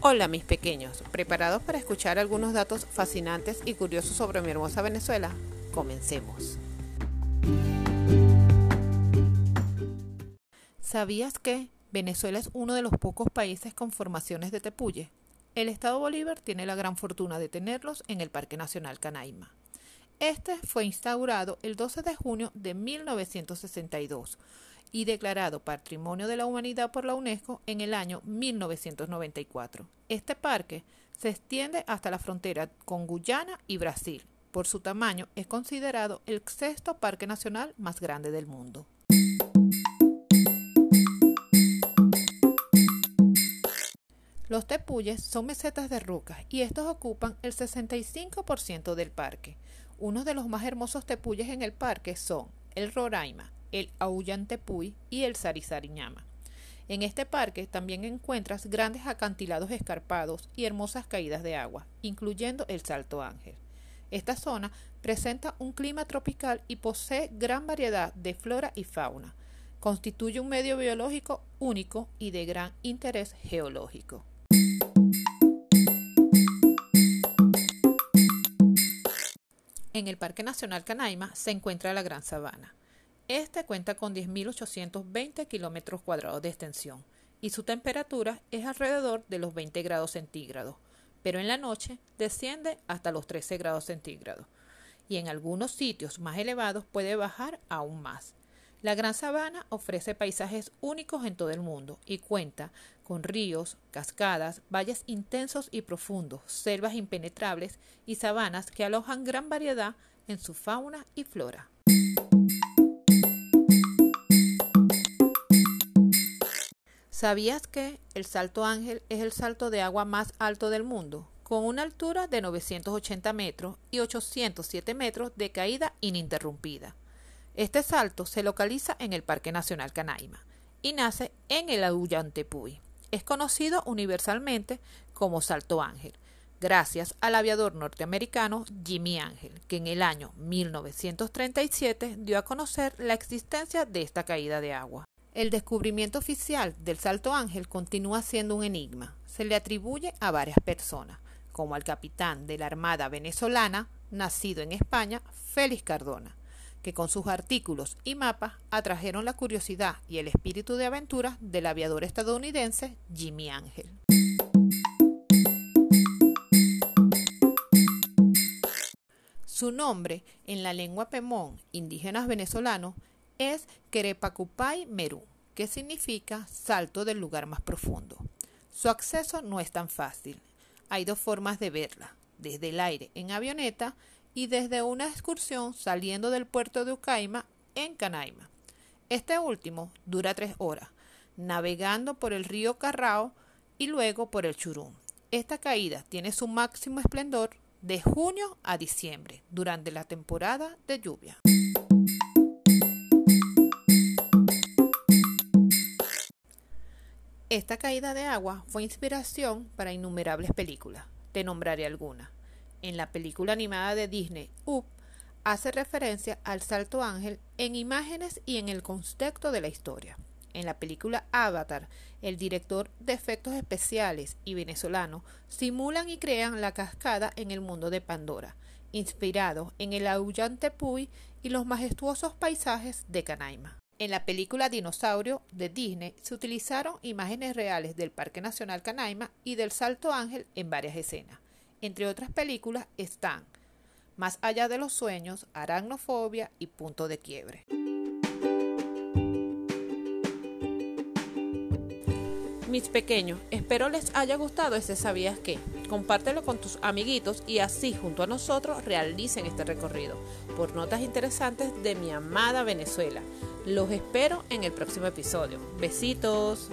Hola mis pequeños, ¿preparados para escuchar algunos datos fascinantes y curiosos sobre mi hermosa Venezuela? Comencemos. ¿Sabías que Venezuela es uno de los pocos países con formaciones de tepuye? El Estado Bolívar tiene la gran fortuna de tenerlos en el Parque Nacional Canaima. Este fue instaurado el 12 de junio de 1962 y declarado Patrimonio de la Humanidad por la UNESCO en el año 1994. Este parque se extiende hasta la frontera con Guyana y Brasil. Por su tamaño es considerado el sexto parque nacional más grande del mundo. Los tepuyes son mesetas de rocas y estos ocupan el 65% del parque. Uno de los más hermosos tepuyes en el parque son el Roraima, el Tepuy y el Sarisariñama. En este parque también encuentras grandes acantilados escarpados y hermosas caídas de agua, incluyendo el Salto Ángel. Esta zona presenta un clima tropical y posee gran variedad de flora y fauna. Constituye un medio biológico único y de gran interés geológico. En el Parque Nacional Canaima se encuentra la Gran Sabana. Este cuenta con 10.820 kilómetros cuadrados de extensión y su temperatura es alrededor de los 20 grados centígrados, pero en la noche desciende hasta los 13 grados centígrados y en algunos sitios más elevados puede bajar aún más. La Gran Sabana ofrece paisajes únicos en todo el mundo y cuenta con ríos, cascadas, valles intensos y profundos, selvas impenetrables y sabanas que alojan gran variedad en su fauna y flora. ¿Sabías que el Salto Ángel es el salto de agua más alto del mundo? Con una altura de 980 metros y 807 metros de caída ininterrumpida. Este salto se localiza en el Parque Nacional Canaima y nace en el Auyantepuy. Es conocido universalmente como Salto Ángel, gracias al aviador norteamericano Jimmy Ángel, que en el año 1937 dio a conocer la existencia de esta caída de agua. El descubrimiento oficial del Salto Ángel continúa siendo un enigma. Se le atribuye a varias personas, como al capitán de la Armada venezolana, nacido en España, Félix Cardona, que con sus artículos y mapas atrajeron la curiosidad y el espíritu de aventura del aviador estadounidense Jimmy Ángel. Su nombre en la lengua pemón indígenas venezolanos es Querepacupay Merú, que significa salto del lugar más profundo. Su acceso no es tan fácil. Hay dos formas de verla, desde el aire en avioneta y desde una excursión saliendo del puerto de Ucaima en Canaima. Este último dura tres horas, navegando por el río Carrao y luego por el Churum. Esta caída tiene su máximo esplendor de junio a diciembre, durante la temporada de lluvia. Esta caída de agua fue inspiración para innumerables películas. Te nombraré algunas. En la película animada de Disney, Up, hace referencia al Salto Ángel en imágenes y en el contexto de la historia. En la película Avatar, el director de efectos especiales y venezolano simulan y crean la cascada en el mundo de Pandora, inspirado en el aullante Puy y los majestuosos paisajes de Canaima. En la película Dinosaurio de Disney se utilizaron imágenes reales del Parque Nacional Canaima y del Salto Ángel en varias escenas. Entre otras películas están Más allá de los sueños, Aracnofobia y Punto de quiebre. Mis pequeños, espero les haya gustado este Sabías qué. Compártelo con tus amiguitos y así junto a nosotros realicen este recorrido por notas interesantes de mi amada Venezuela. Los espero en el próximo episodio. Besitos.